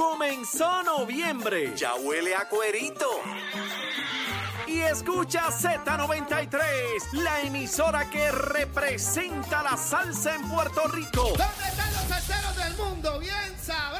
Comenzó noviembre. Ya huele a cuerito. Y escucha Z93, la emisora que representa la salsa en Puerto Rico. ¿Dónde están los salseros del mundo? Bien sabroso.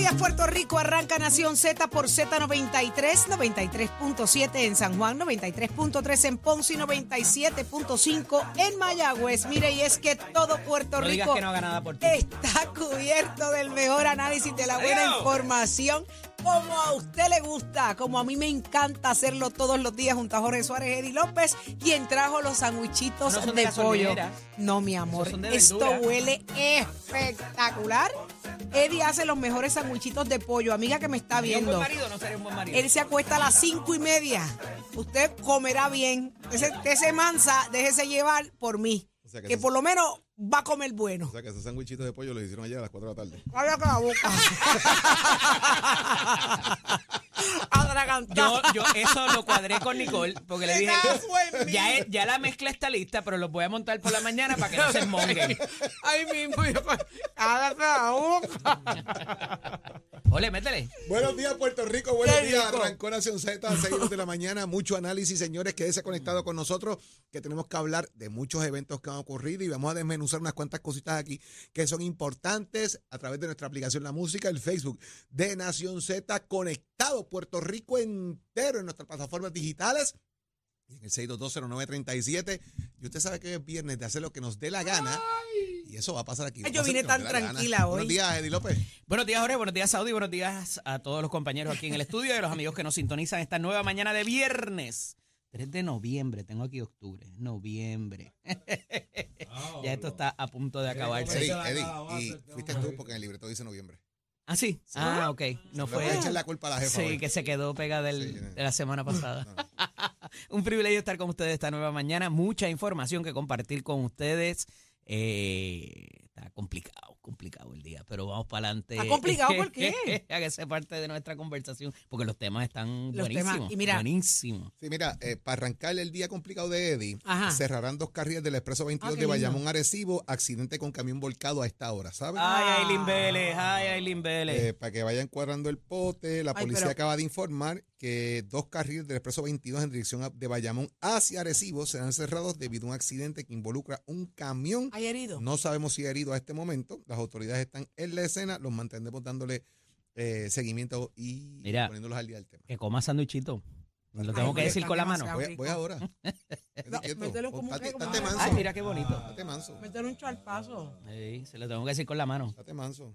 Días, Puerto Rico. Arranca Nación Z por Z93, 93.7 en San Juan, 93.3 en Ponce y 97.5 en Mayagüez. Mire, y es que todo Puerto No Rico que no haga nada por ti. está cubierto del mejor análisis de la buena Adiós. información. Como a usted le gusta, como a mí me encanta hacerlo todos los días junto a Jorge Suárez, Eddie López, quien trajo los sandwichitos No de de pollo. No, mi amor, esto huele espectacular. Eddie hace los mejores sandwichitos de pollo. Amiga que me está ¿Sería un viendo. buen marido no sería un buen marido? Él se acuesta a las cinco y media. Usted comerá bien. Ese, ese mansa, déjese llevar por mí. sea que por lo menos va a comer bueno. O sea, que esos sándwichitos de pollo los hicieron ayer a las 4 de la tarde. Cállate la boca. Yo, yo eso lo cuadré con Nicole porque le dije, ya, ya la mezcla está lista, pero los voy a montar por la mañana para que no se esmonguen. Ay, mismo. yo- la boca. Ole, métele. Buenos días, Puerto Rico. Buenos Qué días. Arrancó Nación Z a 6 de la mañana. Mucho análisis, señores. Quédese conectado con nosotros, que tenemos que hablar de muchos eventos que han ocurrido y vamos a desmenuzar unas cuantas cositas aquí que son importantes a través de nuestra aplicación La Música, el Facebook de Nación Z, conectado Puerto Rico entero en nuestras plataformas digitales. Y en el 6220937. Y usted sabe que es viernes de hacer lo que nos dé la gana. Y eso va a pasar aquí. Ay, yo vine tan gana. tranquila hoy. Buenos días, Eddie López. Buenos días, Jorge. Buenos días, Saudi. Buenos días a todos los compañeros aquí en el estudio y a los amigos que nos sintonizan esta nueva mañana de viernes. 3 de noviembre. Tengo aquí octubre. Noviembre. ya esto está a punto de acabarse. Eddie, Eddie, y fuiste tú porque en el libreto dice noviembre. ¿Ah, sí? Ah, ok. No Le voy a fue. echar la culpa a la jefa. Sí, hoy. que se quedó pegada del- Sí, de la semana pasada. Un privilegio estar con ustedes esta nueva mañana. Mucha información que compartir con ustedes. Eh, está complicado, complicado el día, pero vamos para adelante. ¿Está complicado por qué? A que sea parte de nuestra conversación, porque los temas están Los buenísimos. temas, y mira- buenísimos. Sí, mira, eh, para arrancar el día complicado de Eddie, Ajá. cerrarán dos carriles del Expreso 22 Ah, de. Bayamón Arecibo, accidente con camión volcado a esta hora, ¿sabes? Ay, Aileen Vélez, ay, Aileen Vélez. Eh, para que vayan cuadrando el pote, la Ay, policía pero- acaba de informar que dos carriles del Expreso 22 en dirección de Bayamón hacia Arecibo serán cerrados debido a un accidente que involucra un camión. ¿Hay herido? No sabemos si herido a este momento. Las autoridades están en la escena, los mantendremos dándole eh, seguimiento y Mira. poniéndolos al día del tema. que coma sándwichito. Lo Ay, tengo que porque decir con la mano. Voy, voy ahora. No, mételo como que- que- manso. Ay, mira qué bonito. Estate manso. Métele un charpazo. Sí, se lo tengo que decir con la mano. Estate manso.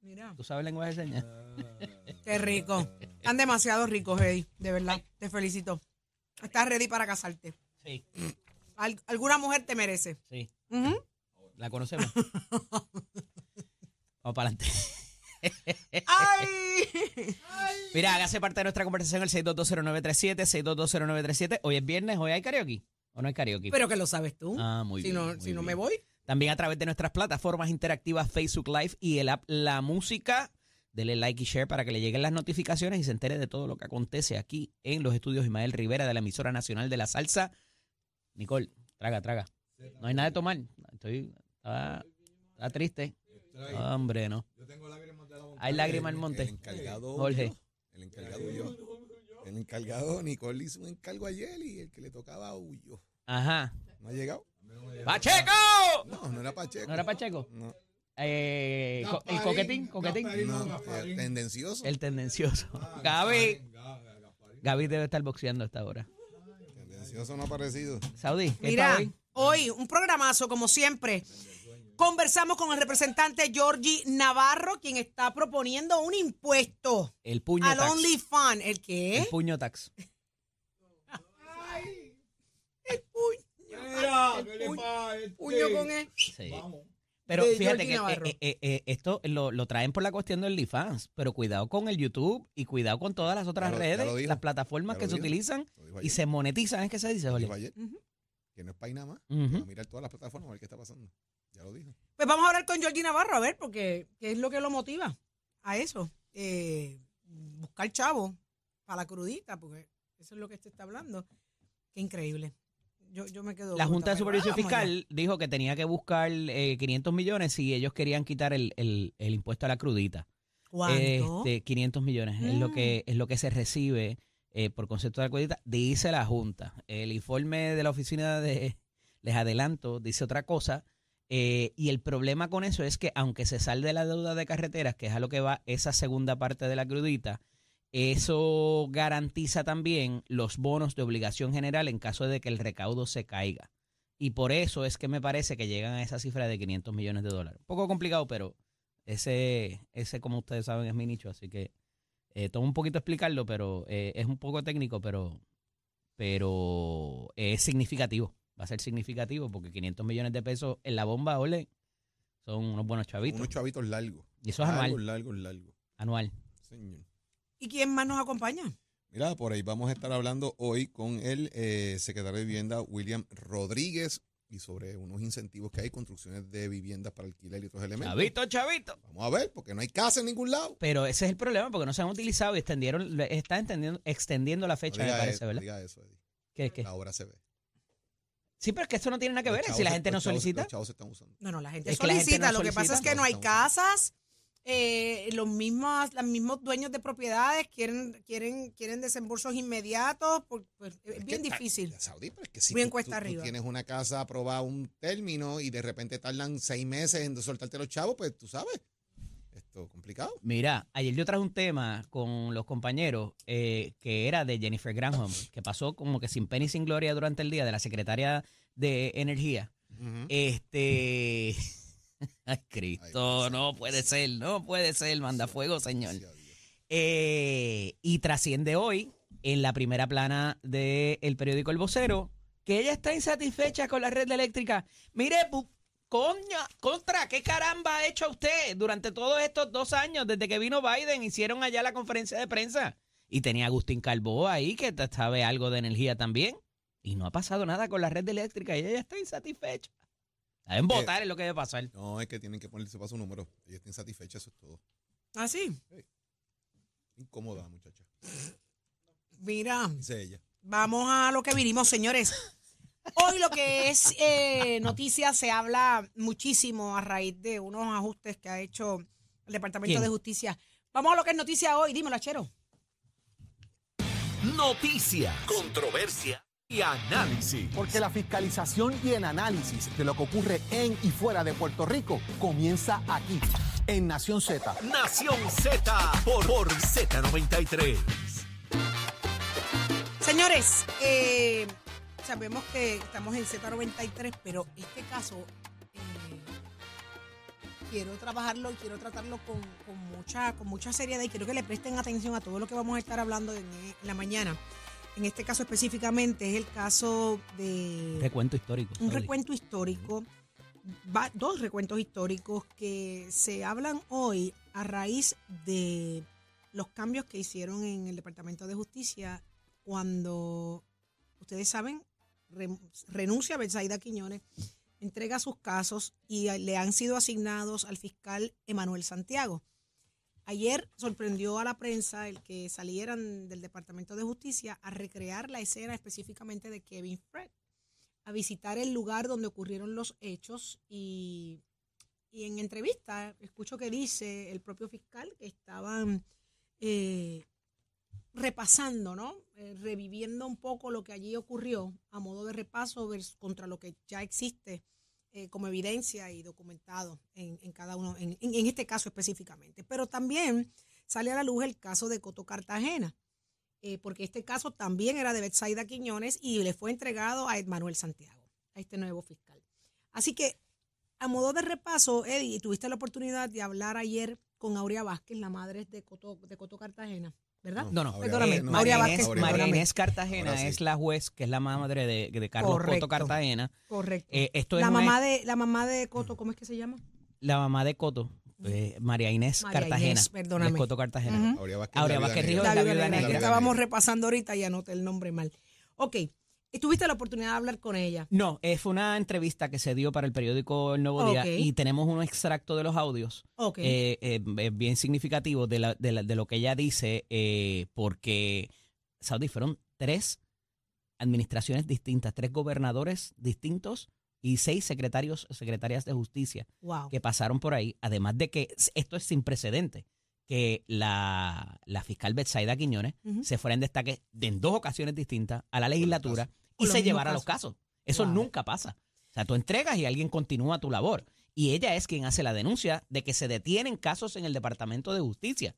Mira. ¿Tú sabes lenguaje de señas? Qué rico. Están demasiado ricos, Eddie. De verdad. Te felicito. Estás ready para casarte. Sí, Al- alguna mujer te merece. sí. Ujú. La conocemos. Vamos para adelante. ¡Ay! Mira, hágase parte de nuestra conversación el 6220937, 6220937. Hoy es viernes, hoy hay karaoke. ¿O no hay karaoke? Pero que lo sabes tú. Ah, muy si bien, no, muy si no me voy. También a través de nuestras plataformas interactivas Facebook Live y el app La Música. Dele like y share para que le lleguen las notificaciones y se entere de todo lo que acontece aquí en los estudios Ismael Rivera de la emisora nacional de la salsa. Nicole, traga, traga. No hay nada de tomar. Estoy, está, está triste. Hombre, no. Hay lágrimas al El monte. encargado. Jorge. yo. El encargado yo. El encargado, Nicole hizo un encargo ayer y el que le tocaba huyó. Ajá. ¿No ha llegado? ¡Pacheco! No, no era Pacheco. ¿No era Pacheco? No, Eh, co- el coquetín, coquetín. no, eh, tendencioso. El tendencioso. Gaby. Gaby debe estar boxeando a esta hora. Tendencioso no ha aparecido. Saudi, ¿qué Mira, hoy un programazo como siempre. Conversamos con el representante Georgie Navarro, quien está proponiendo un impuesto El puño al tax. OnlyFans. ¿El qué? El puño tax. El puño. El puño, puño con él. Sí. Pero De fíjate Georgie que Navarro. eh, eh, eh, esto lo, lo traen por la cuestión del OnlyFans, pero cuidado con el YouTube y cuidado con todas las otras Ya lo- ya redes, lo dijo. las plataformas Ya que se dijo. utilizan Lo dijo y ayer. se monetizan, ¿es que se dice, Lo Oli? dijo ayer. Ujú. Que no es país nada más. Ujú. Mirar todas las plataformas a ver qué está pasando. Ya lo dijo. Pues vamos a hablar con Georgie Navarro, a ver, porque ¿qué es lo que lo motiva a eso? Eh, buscar chavo para la crudita, porque eso es lo que se está hablando. Qué increíble. Yo, yo me quedo. La Junta de Supervisión. Fiscal dijo que tenía que buscar eh, 500 millones si ellos querían quitar el, el- el impuesto a la crudita. ¿Cuánto? Este, 500 millones es lo Mm. que es lo que se recibe eh, por concepto de la crudita, dice la Junta. El informe de la oficina de les adelanto dice otra cosa. Eh, y el problema con eso es que aunque se salde de la deuda de carreteras, que es a lo que va esa segunda parte de la crudita, eso garantiza también los bonos de obligación general en caso de que el recaudo se caiga. Y por eso es que me parece que llegan a esa cifra de 500 millones de dólares. Un poco complicado, pero ese, ese como ustedes saben, es mi nicho, así que eh, un poquito explicarlo, pero eh, es un poco técnico, pero, pero es significativo. Va a ser significativo porque 500 millones de pesos en la bomba, ole, son unos buenos chavitos. Unos chavitos largos. Y eso es largos, anual. largos, largos. Anual. Señor. ¿Y quién más nos acompaña? Mira, por ahí vamos a estar hablando hoy con el eh, secretario de Vivienda, William Rodríguez, y sobre unos incentivos que hay, construcciones de viviendas para alquiler y otros elementos. Chavito, chavito. Vamos a ver, porque no hay casa en ningún lado. Pero ese es el problema, porque no se han utilizado y extendieron, están extendiendo, extendiendo la No fecha, me diga parece, eso, no ¿verdad? diga eso, Eddie. ¿Qué, qué? La obra se ve. Sí, pero es que esto no tiene nada que ver. chavos Si la gente no chavos- solicita. Los chavos se están usando. No, no, la gente Es que la gente solicita. no lo que pasa es que no hay casas eh, los mismos, los mismos dueños de propiedades quieren, quieren, quieren desembolsos inmediatos, por- pues, es Es bien difícil. Saudi, pero es que si Bien tú- cuesta tú- tú arriba. tienes una casa aprobada un término y de repente tardan seis meses en soltarte los chavos, pues tú sabes. Es complicado. Mira, ayer yo traje un tema con los compañeros eh, que era de Jennifer Granholm, que pasó como que sin pena y sin gloria durante el día de la secretaria de Energía. Este. Ay, Cristo, Ay, no puede ser, no puede ser, manda fuego, señor. Eh, y trasciende hoy en la primera plana del periódico El Vocero que ella está insatisfecha con la red eléctrica. Mire, coña, contra, ¿qué caramba ha hecho usted durante todos estos dos años desde que vino Biden? Hicieron allá la conferencia de prensa y tenía a Agustín Calvo ahí que sabe algo de energía también. Y no ha pasado nada con la red eléctrica y ella está insatisfecha. Deben votar es lo que debe pasar. No, es que tienen que ponerse para su número. Ella está insatisfecha, eso es todo. ¿Ah, sí? Incómoda, muchacha. Mira, Dice ella. vamos a lo que vinimos, señores. Hoy lo que es eh, noticia se habla muchísimo a raíz de unos ajustes que ha hecho el Departamento ¿Quién? de Justicia. Vamos a lo que es noticia hoy. Dímelo, Achero. Noticias, controversia y análisis. Porque la fiscalización y el análisis de lo que ocurre en y fuera de Puerto Rico comienza aquí, en Nación Z. Nación Z por, por Z93. Señores, eh, sabemos que estamos en Z93, pero este caso eh, quiero trabajarlo y quiero tratarlo con, con mucha, con mucha seriedad y quiero que le presten atención a todo lo que vamos a estar hablando en, en la mañana. En este caso específicamente es el caso de Recuento histórico. un recuento histórico, va- dos recuentos históricos que se hablan hoy a raíz de los cambios que hicieron en el Departamento de Justicia cuando, ustedes saben, renuncia a Betsaida Quiñones, entrega sus casos y a- le han sido asignados al fiscal Emanuel Santiago. Ayer sorprendió a la prensa el que salieran del Departamento de Justicia a recrear la escena específicamente de Kevin Fred a visitar el lugar donde ocurrieron los hechos y, y en entrevista escucho que dice el propio fiscal que estaban eh, repasando, ¿no? Eh, reviviendo un poco lo que allí ocurrió a modo de repaso vers- contra lo que ya existe eh, como evidencia y documentado en, cada uno, en, este caso específicamente. Pero también sale a la luz el caso de Coto Cartagena eh, porque este caso también era de Betsaida Quiñones y le fue entregado a Manuel Santiago, a este nuevo fiscal. Así que, a modo de repaso, Eddie, tuviste la oportunidad de hablar ayer con Aurea Vázquez, la madre de Coto, de Coto Cartagena, ¿verdad? No, no. Perdóname, no. María, Vázquez, María. Inés Cartagena sí. es la juez que es la madre de, de Carlos Correcto. Coto Cartagena. Correcto. Eh, esto es la, una- mamá de, la mamá de Coto, ¿cómo es que se llama? la mamá de Coto, eh, María Inés María Cartagena. Inés, perdóname. Coto Cartagena. Ujú. Aurea Vázquez. Aurea Vázquez Ríos, estábamos repasando ahorita y anoté el nombre mal. Ok, tuviste la oportunidad de hablar con ella. No, eh, fue una entrevista que se dio para el periódico El Nuevo Día y tenemos un extracto de los audios Ok. eh, eh, bien significativo de, la- de la- de lo que ella dice, eh, porque, Saudi, fueron tres administraciones distintas, tres gobernadores distintos y seis secretarios, secretarias de justicia wow. que pasaron por ahí, además de que esto es sin precedente, que la, la fiscal Betsaida Quiñones se fuera en destaque de- en dos ocasiones distintas a la legislatura y se llevara los casos. Eso Wow. nunca pasa. O sea, tú entregas y alguien continúa tu labor. Y ella es quien hace la denuncia de que se detienen casos en el Departamento de Justicia.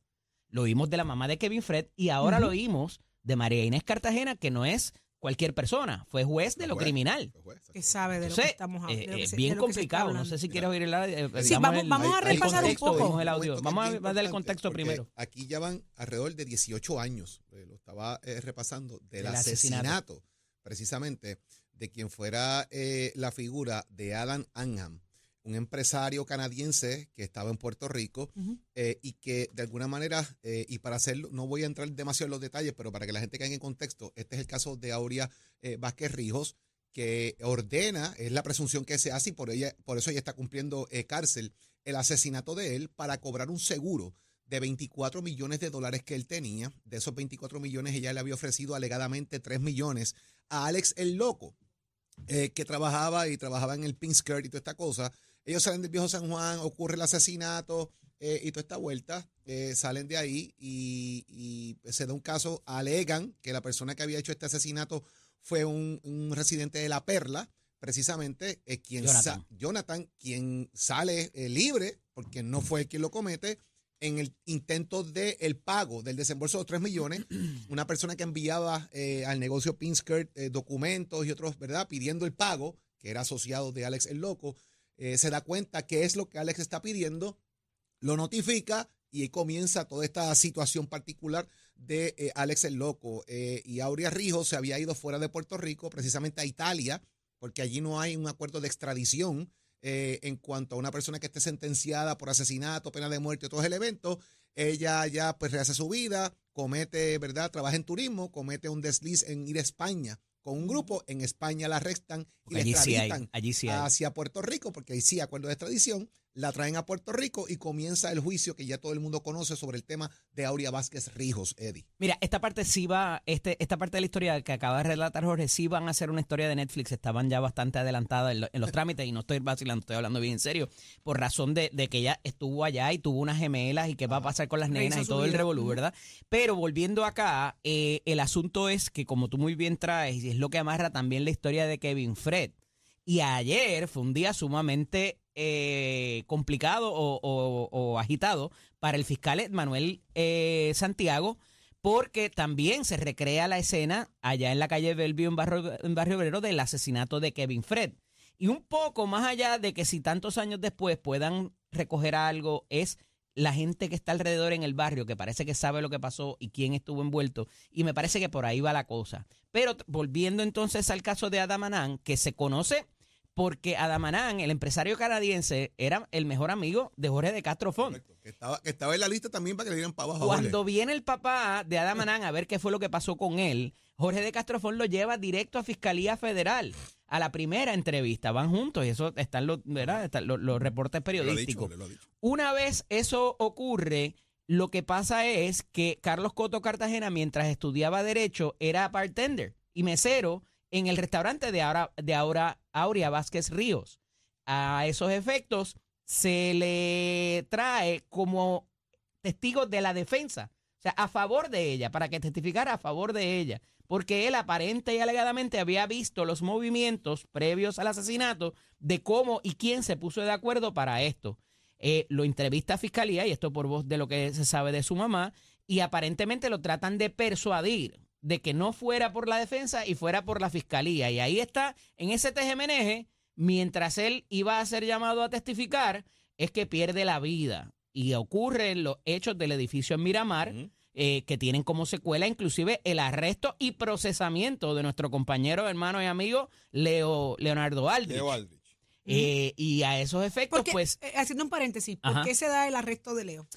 Lo oímos de la mamá de Kevin Fred y ahora lo oímos de María Inés Cartagena, que no es cualquier persona, fue juez de lo juez. criminal. Juez, que sabe de lo Entonces, que estamos hablando. eh, eh, se- bien complicado. No hablando. sé si quieres oír el, eh, Sí, vamos- el- vamos a repasar un poco. el audio. Vamos es a dar el contexto primero. Aquí ya van alrededor de 18 años, eh, lo estaba eh, repasando, del asesinato, asesinato. precisamente, de quien fuera eh, la figura de Alan Anham, un empresario canadiense que estaba en Puerto Rico eh, y que de alguna manera, eh, y para hacerlo, no voy a entrar demasiado en los detalles, pero para que la gente caiga en contexto, este es el caso de Aurea eh, Vázquez Rijos, que ordena, es la presunción que se hace y por, ella, por eso ella está cumpliendo eh, cárcel, el asesinato de él para cobrar un seguro de 24 millones de dólares que él tenía. De esos 24 millones ella le había ofrecido alegadamente 3 millones a Alex el Loco, que trabajaba y trabajaba en el Pink Skirt y toda esta cosa. Ellos salen del viejo San Juan, ocurre el asesinato, eh, y toda esta vuelta, eh, salen de ahí y, y se da un caso, alegan que la persona que había hecho este asesinato fue un, un residente de La Perla, precisamente eh, quien Jonathan. quien sale libre, porque no fue él quien lo comete, en el intento del el pago del desembolso de los 3 millones, una persona que enviaba eh, al negocio Pinskirt eh, documentos y otros, ¿verdad? Pidiendo el pago, que era asociado de Alex el Loco, eh, se da cuenta que es lo que Alex está pidiendo, lo notifica y comienza toda esta situación particular de eh, Alex el Loco. Eh, y Aurea Rijo se había ido fuera de Puerto Rico, precisamente a Italia, porque allí no hay un acuerdo de extradición en cuanto a una persona que esté sentenciada por asesinato, pena de muerte, todo el evento. Ella ya pues rehace su vida, comete, ¿verdad? Trabaja en turismo, comete un desliz en ir a España con un grupo. En España la arrestan y la Allí sí hay, extraditan allí sí hacia Puerto Rico, porque ahí sí acuerdo de extradición, la traen a Puerto Rico y comienza el juicio que ya todo el mundo conoce sobre el tema de Aurea Vázquez Rijos, Eddie. Mira, esta parte sí va, este, esta parte de la historia que acaba de relatar Jorge, sí van a ser una historia de Netflix, estaban ya bastante adelantadas en, lo- en los trámites y no estoy vacilando, estoy hablando bien en serio, por razón de, de que ella estuvo allá y tuvo unas gemelas y qué va a pasar con las nenas y todo el revolú. ¿verdad? Pero volviendo acá, eh, el asunto es que como tú muy bien traes, y es lo que amarra también la historia de Kevin Fred, y ayer fue un día sumamente eh, complicado o, agitado para el fiscal Manuel eh, Santiago, porque también se recrea la escena allá en la calle Bellevue, en Barrio, Barrio Obrero, del asesinato de Kevin Fred. Y un poco más allá de que si tantos años después puedan recoger algo, es la gente que está alrededor en el barrio, que parece que sabe lo que pasó y quién estuvo envuelto. Y me parece que por ahí va la cosa. Pero volviendo entonces al caso de Adamanán, que se conoce porque Adamanán, el empresario canadiense, era el mejor amigo de Jorge de Castro Font. Que estaba, que estaba en la lista también para que le dieran para abajo. Cuando Jorge. viene el papá de Adamanán a ver qué fue lo que pasó con él, Jorge de Castrofón lo lleva directo a Fiscalía Federal. A la primera entrevista, van juntos y eso están los, ¿verdad? Están los, los reportes periodísticos. lo dicho. Una vez eso ocurre, lo que pasa es que Carlos Coto Cartagena, mientras estudiaba Derecho, era bartender y mesero en el restaurante de ahora, de ahora Aurea Vázquez Ríos. A esos efectos, se le trae como testigo de la defensa, o sea, a favor de ella, para que testificara a favor de ella, porque él aparente y alegadamente había visto los movimientos previos al asesinato de cómo y quién se puso de acuerdo para esto. Eh, lo entrevista a fiscalía, y esto por voz de lo que se sabe de su mamá, y aparentemente lo tratan de persuadir de que no fuera por la defensa y fuera por la fiscalía. Y ahí está, en ese tejemeneje, mientras él iba a ser llamado a testificar, es que pierde la vida. Y ocurren los hechos del edificio en Miramar, eh, que tienen como secuela inclusive el arresto y procesamiento de nuestro compañero, hermano y amigo Leo, Leonardo Aldrich. Leo Aldrich. Eh, y a esos efectos, Porque, pues eh, haciendo un paréntesis, ¿por Ajá. qué se da el arresto de Leo?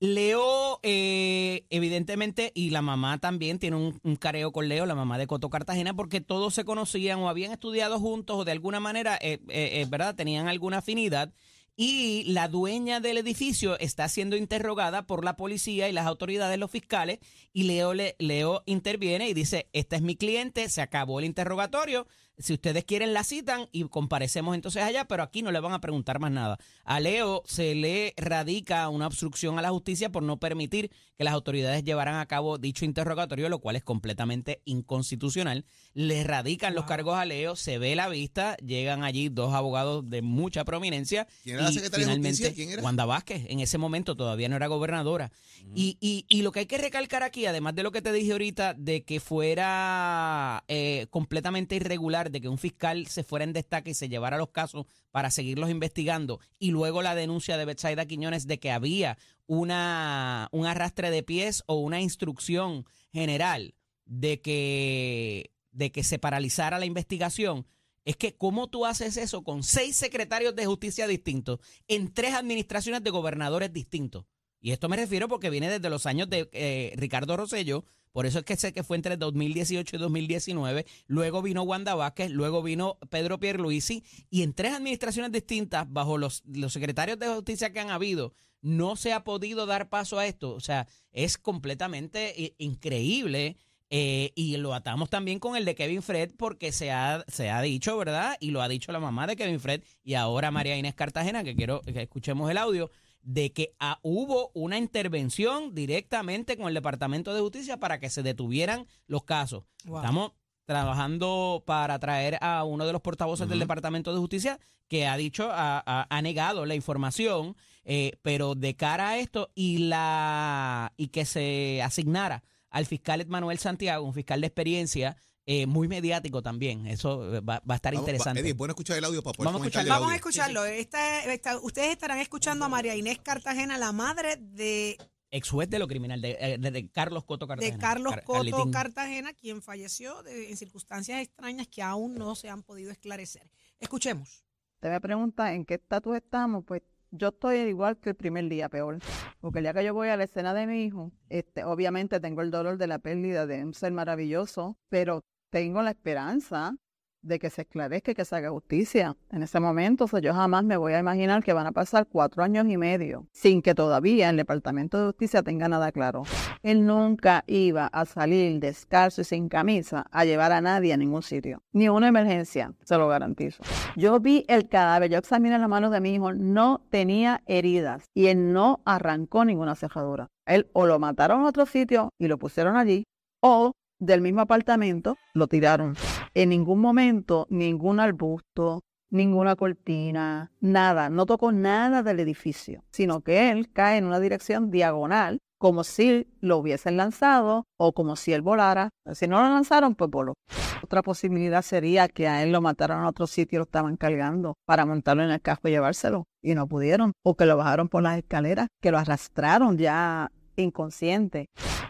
Leo, eh, evidentemente, y la mamá también tiene un, careo con Leo, la mamá de Coto Cartagena, porque todos se conocían o habían estudiado juntos o de alguna manera, eh, eh, eh, ¿verdad? Tenían alguna afinidad. Y la dueña del edificio está siendo interrogada por la policía y las autoridades, los fiscales, y Leo, le, Leo interviene y dice, esta es mi cliente, se acabó el interrogatorio, si ustedes quieren la citan y comparecemos entonces allá, pero aquí no le van a preguntar más nada. A Leo se le radica una obstrucción a la justicia por no permitir que las autoridades llevaran a cabo dicho interrogatorio, lo cual es completamente inconstitucional. Le radican los cargos a Leo, se ve la vista, llegan allí dos abogados de mucha prominencia. ¿Quién era la y secretaria de finalmente, Justicia? ¿Quién era? Wanda Vázquez, en ese momento todavía no era gobernadora. y, y, y lo que hay que recalcar aquí, además de lo que te dije ahorita, de que fuera eh, completamente irregular, de que un fiscal se fuera en destaque y se llevara los casos para seguirlos investigando, y luego la denuncia de Betsaida Quiñones de que había una, un arrastre de pies o una instrucción general de que, de que se paralizara la investigación. Es que cómo tú haces eso con seis secretarios de justicia distintos en tres administraciones de gobernadores distintos. Y esto me refiero porque viene desde los años de eh, Ricardo Rosello, por eso es que sé que fue entre 2018 y 2019, luego vino Wanda Vázquez, luego vino Pedro Pierluisi, y en tres administraciones distintas, bajo los, secretarios de justicia que han habido, no se ha podido dar paso a esto. O sea, es completamente i- increíble. eh, y lo atamos también con el de Kevin Fred porque se ha, se ha dicho, ¿verdad? Y lo ha dicho la mamá de Kevin Fred y ahora María Inés Cartagena, que quiero que escuchemos el audio, de que ah, hubo una intervención directamente con el Departamento de Justicia para que se detuvieran los casos. Wow. Estamos trabajando para traer a uno de los portavoces del Departamento de Justicia que ha dicho, ha, ha- ha negado la información, eh, pero de cara a esto y la y que se asignara al fiscal Manuel Santiago, un fiscal de experiencia, eh, muy mediático también. Eso eh, va, va a estar Vamos, interesante. Eddie, es bueno escuchar el audio para poder Vamos a comentar escuchar- el Vamos a escucharlo. Esta- esta- ustedes estarán escuchando a María Inés Cartagena, la madre de, Ex juez de lo criminal, de, de- de Carlos Coto Cartagena. de Carlos Car- Coto. Cartagena, quien falleció de- en circunstancias extrañas que aún no se han podido esclarecer. Escuchemos. Te me pregunta en qué estatus estamos, pues yo estoy igual que el primer día, peor. Porque el día que yo voy a la escena de mi hijo, este, obviamente tengo el dolor de la pérdida de un ser maravilloso, pero tengo la esperanza de que se esclarezca y que se haga justicia. En ese momento, o sea, yo jamás me voy a imaginar que van a pasar cuatro años y medio sin que todavía el Departamento de Justicia tenga nada claro. Él nunca iba a salir descalzo y sin camisa a llevar a nadie a ningún sitio. Ni una emergencia, se lo garantizo. Yo vi el cadáver, yo examiné las manos de mi hijo, no tenía heridas y él no arrancó ninguna cerradura. Él o lo mataron a otro sitio y lo pusieron allí, o del mismo apartamento lo tiraron. En ningún momento, ningún arbusto, ninguna cortina, nada, no tocó nada del edificio, sino que él cae en una dirección diagonal, como si lo hubiesen lanzado o como si él volara. Si no lo lanzaron, pues voló. Otra posibilidad sería que a él lo mataron a otro sitio y lo estaban cargando para montarlo en el casco y llevárselo y no pudieron. O que lo bajaron por las escaleras, que lo arrastraron ya inconsciente.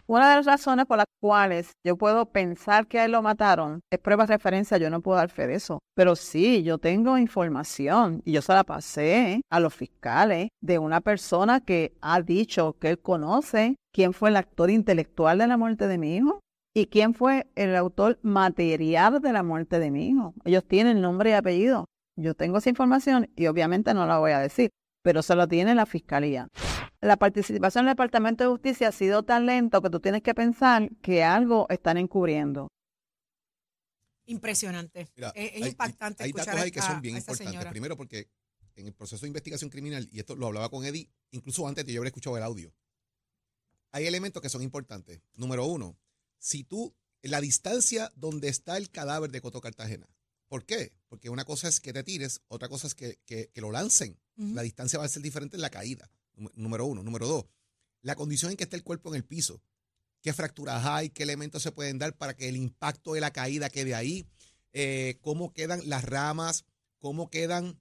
Una de las razones por las cuales yo puedo pensar que a él lo mataron es prueba de referencia, yo no puedo dar fe de eso. Pero sí, yo tengo información y yo se la pasé a los fiscales de una persona que ha dicho que él conoce quién fue el actor intelectual de la muerte de mi hijo y quién fue el autor material de la muerte de mi hijo. Ellos tienen nombre y apellido. Yo tengo esa información y obviamente no la voy a decir, pero se lo tiene la fiscalía. La participación del Departamento de Justicia ha sido tan lento que tú tienes que pensar que algo están encubriendo. Impresionante. Mira, es, es hay- impactante hay escuchar datos ahí a, que son bien importantes. señora. Primero porque en el proceso de investigación criminal, y esto lo hablaba con Eddie, incluso antes de yo haber escuchado el audio, hay elementos que son importantes. Número uno, si tú, la distancia donde está el cadáver de Coto Cartagena. ¿Por qué? Porque una cosa es que te tires, otra cosa es que, que- que lo lancen. La distancia va a ser diferente en la caída. Nú- Número uno. Número dos, la condición en que está el cuerpo en el piso. ¿Qué fracturas hay? ¿Qué elementos se pueden dar para que el impacto de la caída quede ahí? Eh, ¿Cómo quedan las ramas? ¿Cómo quedan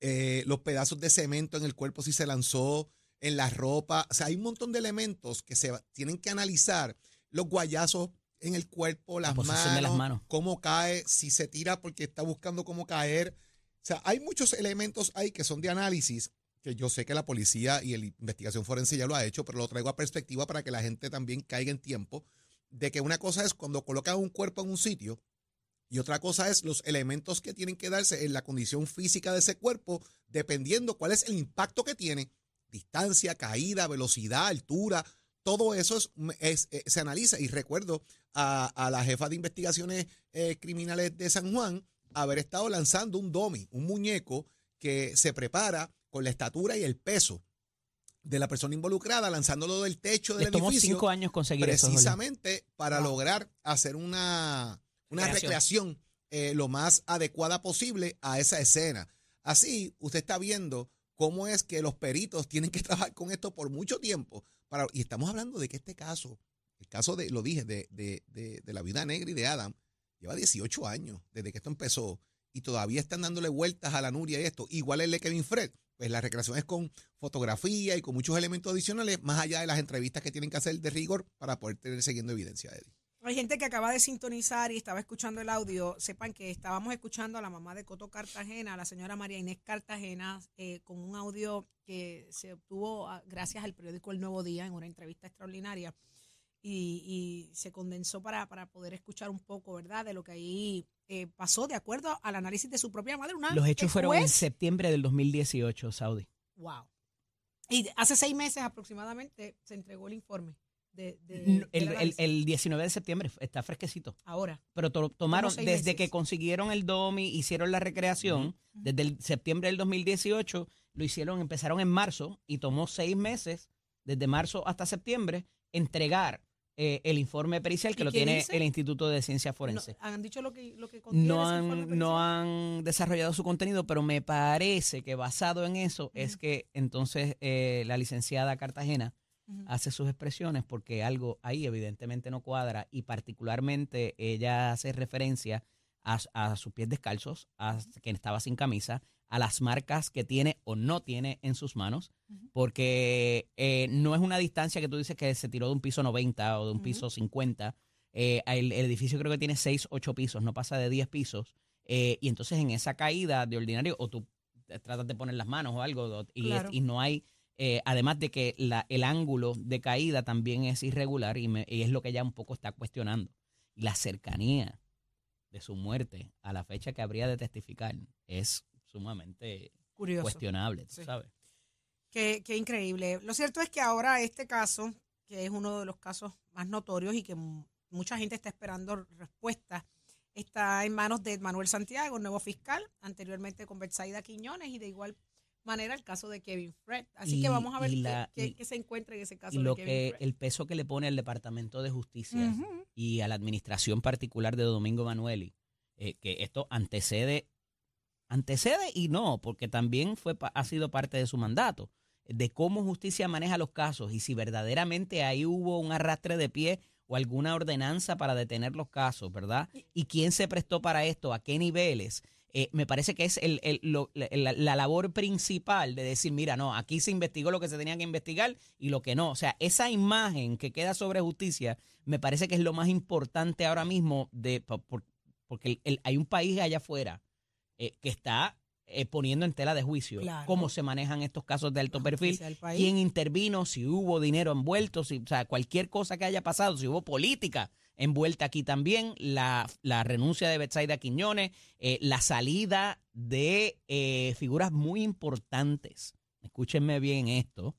eh, los pedazos de cemento en el cuerpo si se lanzó? En la ropa. O sea, hay un montón de elementos que se tienen que analizar. Los guayazos en el cuerpo, las posición manos, de las manos. cómo cae, si se tira porque está buscando cómo caer. O sea, hay muchos elementos ahí que son de análisis que yo sé que la policía y la investigación forense ya lo ha hecho, pero lo traigo a perspectiva para que la gente también caiga en tiempo de que una cosa es cuando colocan un cuerpo en un sitio y otra cosa es los elementos que tienen que darse en la condición física de ese cuerpo, dependiendo cuál es el impacto que tiene, distancia, caída, velocidad, altura, todo eso es, es- eh, se analiza. Y recuerdo a, a la jefa de investigaciones eh, criminales de San Juan haber estado lanzando un domi, un muñeco que se prepara con la estatura y el peso de la persona involucrada, lanzándolo del techo del Les tomó edificio cinco años conseguir eso. Precisamente para lograr hacer una, recreación eh, lo más adecuada posible a esa escena. Así, usted está viendo cómo es que los peritos tienen que trabajar con esto por mucho tiempo. Para, y estamos hablando de que este caso, el caso de, lo dije, de, de, de, de la vida negra y de Adam, lleva 18 años desde que esto empezó y todavía están dándole vueltas a la Nuria y esto. Igual el de Kevin Fred. Pues la recreación es con fotografía y con muchos elementos adicionales, más allá de las entrevistas que tienen que hacer de rigor para poder tener siguiendo evidencia, Eddie. Hay gente que acaba de sintonizar y estaba escuchando el audio. Sepan que estábamos escuchando a la mamá de Coto Cartagena, a la señora María Inés Cartagena, eh, con un audio que se obtuvo ah, gracias al periódico El Nuevo Día en una entrevista extraordinaria. Y, y se condensó para, para poder escuchar un poco, ¿verdad?, de lo que ahí eh, pasó de acuerdo al análisis de su propia madre. Una Los hechos fueron en septiembre del 2018, Saudi. Wow. Y hace seis meses aproximadamente se entregó el informe. De, de- El, el- análisis? el 19 de septiembre está fresquecito. Ahora. Pero to- tomaron, desde meses. que consiguieron el DOMI, hicieron la recreación, desde el septiembre del 2018, lo hicieron, empezaron en marzo y tomó seis meses, desde marzo hasta septiembre, entregar eh, el informe pericial que ¿Y lo tiene dice? el Instituto de Ciencias No, Forenses. han dicho lo que, lo que contiene No ese informe no han desarrollado su contenido, pero me parece que basado en eso es que entonces eh, la licenciada Cartagena Hace sus expresiones porque algo ahí evidentemente no cuadra y particularmente ella hace referencia a, a sus pies descalzos, a que estaba sin camisa, a las marcas que tiene o no tiene en sus manos, porque eh, no es una distancia que tú dices que se tiró de un piso 90 o de un piso 50. Eh, el, el edificio creo que tiene 6, 8 pisos, no pasa de 10 pisos. eh, y entonces en esa caída de ordinario, o tú tratas de poner las manos o algo, es- y no hay eh, además de que la- el ángulo de caída también es irregular y, me- y es lo que ella un poco está cuestionando. La cercanía de su muerte a la fecha que habría de testificar es sumamente Curioso. cuestionable, tú Sí. ¿sabes? Qué, qué increíble. Lo cierto es que ahora este caso, que es uno de los casos más notorios y que mu- mucha gente está esperando respuesta, está en manos de Manuel Santiago, nuevo fiscal, anteriormente con Betsaida Quiñones y de igual manera el caso de Kevin Fred. Así Y- que vamos a ver qué, la- qué- y- qué se encuentra en ese caso Y de lo Kevin que Fred. el peso que le pone al Departamento de Justicia y a la administración particular de Domingo Manueli, eh, que esto antecede, antecede y no, porque también fue ha sido parte de su mandato, de cómo justicia maneja los casos y si verdaderamente ahí hubo un arrastre de pie o alguna ordenanza para detener los casos, ¿verdad? Y quién se prestó para esto, a qué niveles. Eh, me parece que es el, el- lo- la, la- la labor principal de decir, mira, no, aquí se investigó lo que se tenía que investigar y lo que no. O sea, esa imagen que queda sobre justicia me parece que es lo más importante ahora mismo de po- por- porque el- hay un país allá afuera eh, que está eh, poniendo en tela de juicio Claro. cómo se manejan estos casos de alto perfil, quién intervino, si hubo dinero envuelto, si, o sea, cualquier cosa que haya pasado, si hubo política envuelta aquí también, la, la renuncia de Betsaida Quiñones, eh, la salida de eh, figuras muy importantes. Escúchenme bien esto.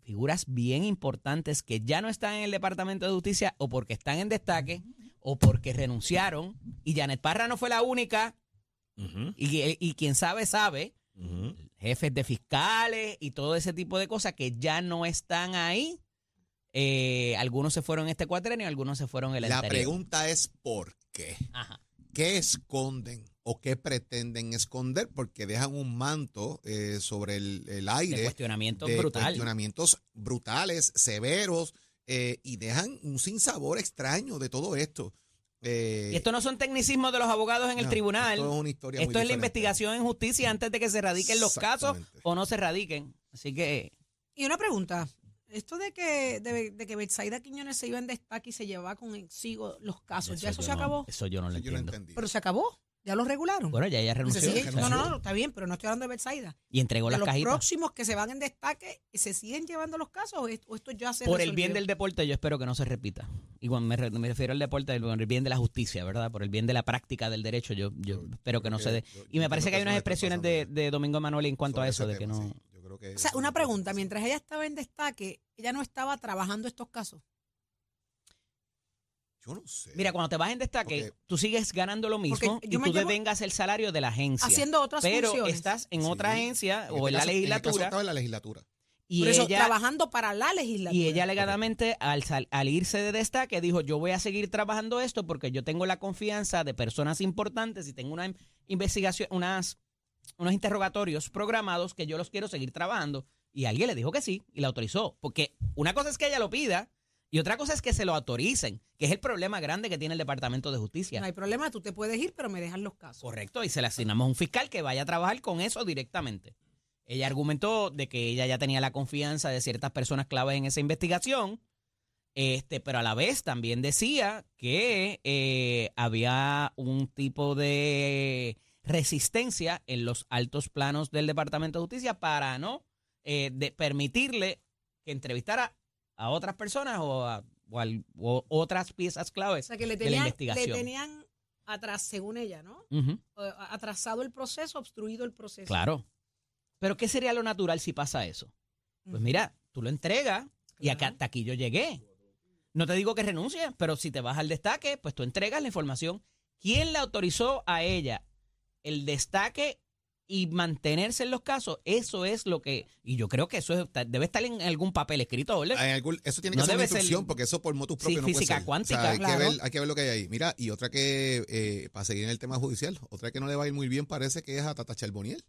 Figuras bien importantes que ya no están en el Departamento de Justicia o porque están en destaque o porque renunciaron. Y Janet Parra no fue la única. Y, y quien sabe, sabe. Jefes de fiscales y todo ese tipo de cosas que ya no están ahí. Eh, algunos se fueron este cuatrenio, algunos se fueron el La anterior. pregunta es ¿por qué? Ajá. ¿Qué esconden o qué pretenden esconder? Porque dejan un manto eh, sobre el, el aire. De cuestionamientos de brutales. cuestionamientos brutales, severos, eh, y dejan un sinsabor extraño de todo esto. Eh, Y esto no son tecnicismos de los abogados en el tribunal. Esto es una historia Esto muy es la investigación en justicia antes de que se radiquen los casos o no se radiquen. Así que Y una pregunta. Esto de que, de, de que Betsaida Quiñones se iba en destaque y se llevaba consigo los casos, ¿ya eso se no- acabó? Eso yo no lo Yo no entiendo. entendí. Pero se acabó. ¿Ya lo regularon? Bueno, ya ella renunció. sigue- no, no, no, está bien, pero no estoy hablando de Betsaida. Y entregó De las los cajitas. próximos que se van en destaque, ¿se siguen llevando los casos o esto, o esto ya se Por el bien del deporte, yo espero que no se repita. Y cuando me, re- me refiero al deporte, por el bien de la justicia, ¿verdad? Por el bien de la práctica del derecho, yo, yo espero que no se dé. Y me parece que hay unas expresiones de, de Domingo Manuel en cuanto a eso, de que tema, no. sí. Yo creo que O sea, una pregunta, mientras ella estaba en destaque, ella no estaba trabajando estos casos. Yo no sé. Mira, cuando te vas en destaque, Porque- tú sigues ganando lo mismo Porque y me tú llevo- devengas el salario de la agencia. Haciendo otras pero funciones. estás en Sí. otra agencia En o este en la caso- En el caso legislatura estaba en la legislatura. y Por eso, ella trabajando para la legislatura. y ella alegadamente al, sal- al irse de destaque dijo yo voy a seguir trabajando esto porque yo tengo la confianza de personas importantes y tengo una in- investigación unas unos interrogatorios programados que yo los quiero seguir trabajando y alguien le dijo que sí y la autorizó porque una cosa es que ella lo pida y otra cosa es que se lo autoricen que es el problema grande que tiene el Departamento de Justicia No hay problema, tú te puedes ir, pero me dejan los casos. Correcto, y se le asignamos a un fiscal que vaya a trabajar con eso directamente. Ella argumentó de que ella ya tenía la confianza de ciertas personas claves en esa investigación, este, pero a la vez también decía que eh, había un tipo de resistencia en los altos planos del Departamento de Justicia para no eh, de permitirle que entrevistara a otras personas o a o al- o otras piezas O claves sea, que le de la tenían, le investigación. tenían atrás, según ella, ¿no? Atrasado el proceso, obstruido el proceso. Claro. Pero ¿qué sería lo natural si pasa eso? Pues mira, tú lo entregas Y acá, hasta aquí yo llegué. No te digo que renuncie, pero si te vas al destaque, pues tú entregas la información. ¿Quién le autorizó a ella el destaque y mantenerse en los casos? Eso es lo que. Y yo creo que eso es- debe estar en algún papel escrito, ¿verdad? En algún- eso tiene que No ser una debe ser- instrucción porque eso por motus Sí, propio no puede física ser. cuántica, O sea, hay, claro. que ver, hay que ver lo que hay ahí. Mira, y otra que, eh, para seguir en el tema judicial, otra que no le va a ir muy bien parece que es a Tata Charboniel.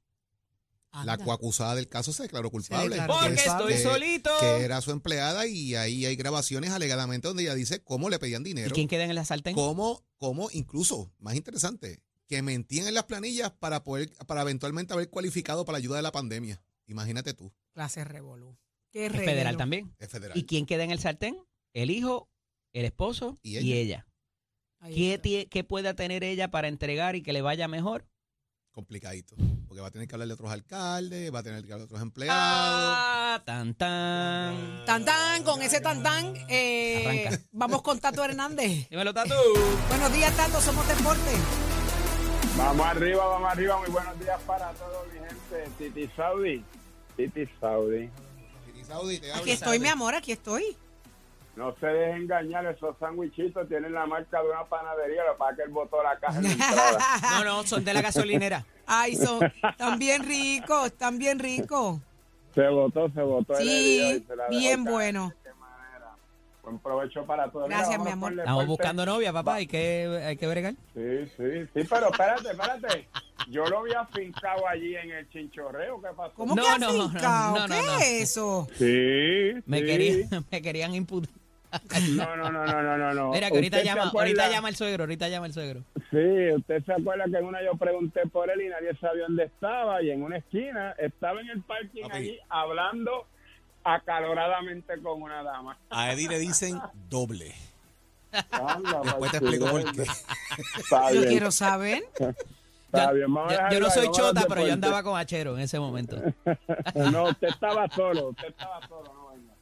La Anda. coacusada del caso se declaró culpable. Porque Que es- estoy que- solito. Que era su empleada y ahí hay grabaciones alegadamente donde ella dice cómo le pedían ¿Y dinero. quién queda en el sartén? Cómo, cómo, incluso, más interesante, que mentían en las planillas para poder, para eventualmente haber cualificado para la ayuda de la pandemia. Imagínate tú, Clase revolú. Qué Es federal también. es federal. ¿Y quién queda en el sartén? El hijo, el esposo Y y ella. ¿Qué, tie- qué pueda tener ella para entregar y que le vaya mejor? Complicadito. Porque va a tener que hablar de otros alcaldes, va a tener que hablar de otros empleados. Ah, tan tan. Tan tan, con ese tan tan, eh, Arranca. vamos con Tato Hernández. Dímelo, Tatu. Buenos días, Tato, somos Deporte. Vamos arriba, vamos arriba. Muy buenos días para todos, mi gente. Titi Saudi. Titi Saudi. Titi Saudi, te habla. Aquí estoy, mi amor, aquí estoy. No se dejen engañar, esos sándwichitos tienen la marca de una panadería, lo es que él botó la caja en la entrada. No, no, son de la gasolinera. Ay, son tan bien ricos, tan bien ricos. Se botó, se botó. el herido Sí, y se la dejó bien caer. bueno. Buen provecho para todos. Gracias, mi amor. Estamos buscando novia, papá. Hay que, hay que bregar. Sí, sí, sí, pero espérate, espérate. Yo lo había fincado allí en el chinchorreo, ¿qué pasó? ¿Cómo No, que no, no, no, ¿Qué no. es eso? Sí, Me, sí. querían, me querían imputar. No, no, no, no, no, no, no. Mira, que ahorita ¿Usted se llama, ahorita llama el suegro, ahorita llama el suegro. Sí, usted se acuerda que en una yo pregunté por él y nadie sabía dónde estaba y en una esquina estaba en el parking allí hablando acaloradamente con una dama. A Eddie le dicen doble. Anda, Después te explico por sí, qué. Está Yo quiero saber. está bien. Yo, no soy chota, pero yo andaba con Achero en ese momento. No, usted estaba solo, usted estaba solo, no venga.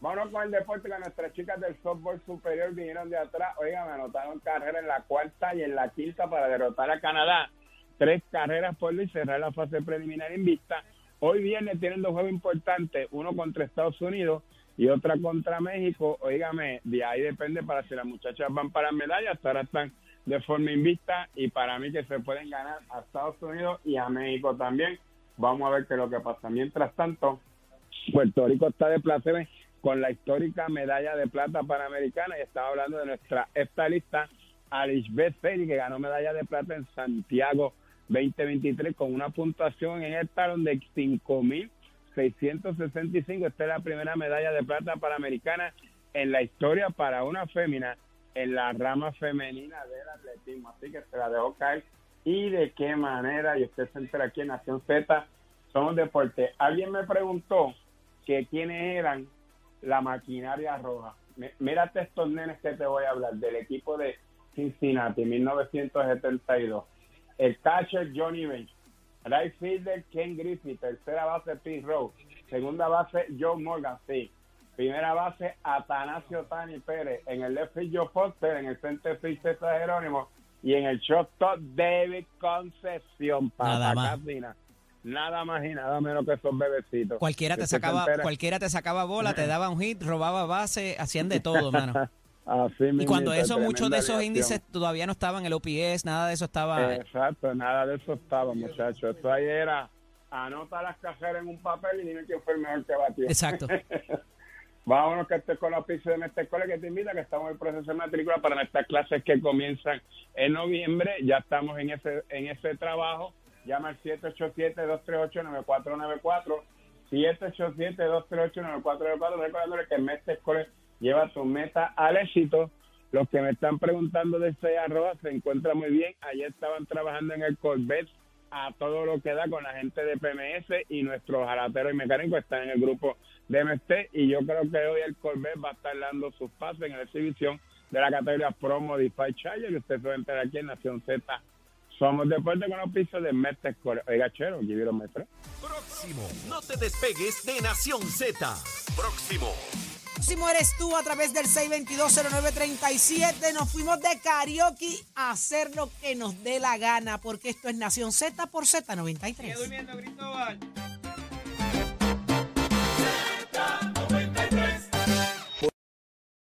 Vámonos con el deporte que nuestras chicas del softball superior vinieron de atrás. Oigan, anotaron carrera en la cuarta y en la quinta para derrotar a Canadá. Tres carreras por y cerrar la fase preliminar invicta. Hoy viernes tienen dos juegos importantes, uno contra Estados Unidos y otra contra México. Óigame, de ahí depende para si las muchachas van para medallas, ahora están de forma invicta y para mí que se pueden ganar a Estados Unidos y a México también. Vamos a ver qué es lo que pasa. Mientras tanto, Puerto Rico está de placer con la histórica medalla de plata panamericana y estaba hablando de nuestra estadista Alice Beth Ferry, que ganó medalla de plata en Santiago 2023 con una puntuación en el talón de 5.665. Esta es la primera medalla de plata panamericana en la historia para una fémina en la rama femenina del atletismo. Así que se la dejó caer. Y de qué manera, y usted se entera aquí en Nación Z, somos deporte. Alguien me preguntó que quiénes eran la maquinaria roja. Mírate estos nenes que te voy a hablar del equipo de Cincinnati, 1972. El catcher Johnny Bench, right fielder Ken Griffey, tercera base Pete Rose, segunda base Joe Morgan, sí. Primera base Atanasio Tani Pérez, en el left field Joe Foster, en el center field César Jerónimo y en el shortstop David Concepción. Nada más. Nada más y nada menos que esos bebecitos. Cualquiera te sacaba, cualquiera te sacaba bola, te daba un hit, robaba base, hacían de todo, mano. Así Y cuando eso, muchos de esos índices todavía no estaban, el OPS, nada de eso estaba. Exacto, nada de eso estaba, muchachos. Eso ahí era, anota las cajeras en un papel y dime quién fue el mejor que batió. Exacto. Vámonos que estés con la oficio de nuestra escuela que te invita, que estamos en el proceso de matrícula para nuestras clases que comienzan en noviembre. Ya estamos en ese en ese trabajo. Llama al 787-238-9494. 787-238-9494. Recordándole que el mes de escuela lleva tu meta al éxito. Los que me están preguntando de ese arroba se encuentra muy bien. Ayer estaban trabajando en el Corvette a todo lo que da con la gente de PMS y nuestros jalateros y mecánicos están en el grupo de MST y yo creo que hoy el Corvette va a estar dando sus pasos en la exhibición de la categoría Pro Modified Charger y usted se va a enterar aquí en Nación Z. Somos deporte con los pisos de Mestre Oiga, chero, give it a me friend. Próximo. No te despegues de Nación Z. Próximo. Próximo eres tú a través del 6220937. Nos fuimos de karaoke a hacer lo que nos dé la gana, porque esto es Nación Z por Z93. Cristóbal.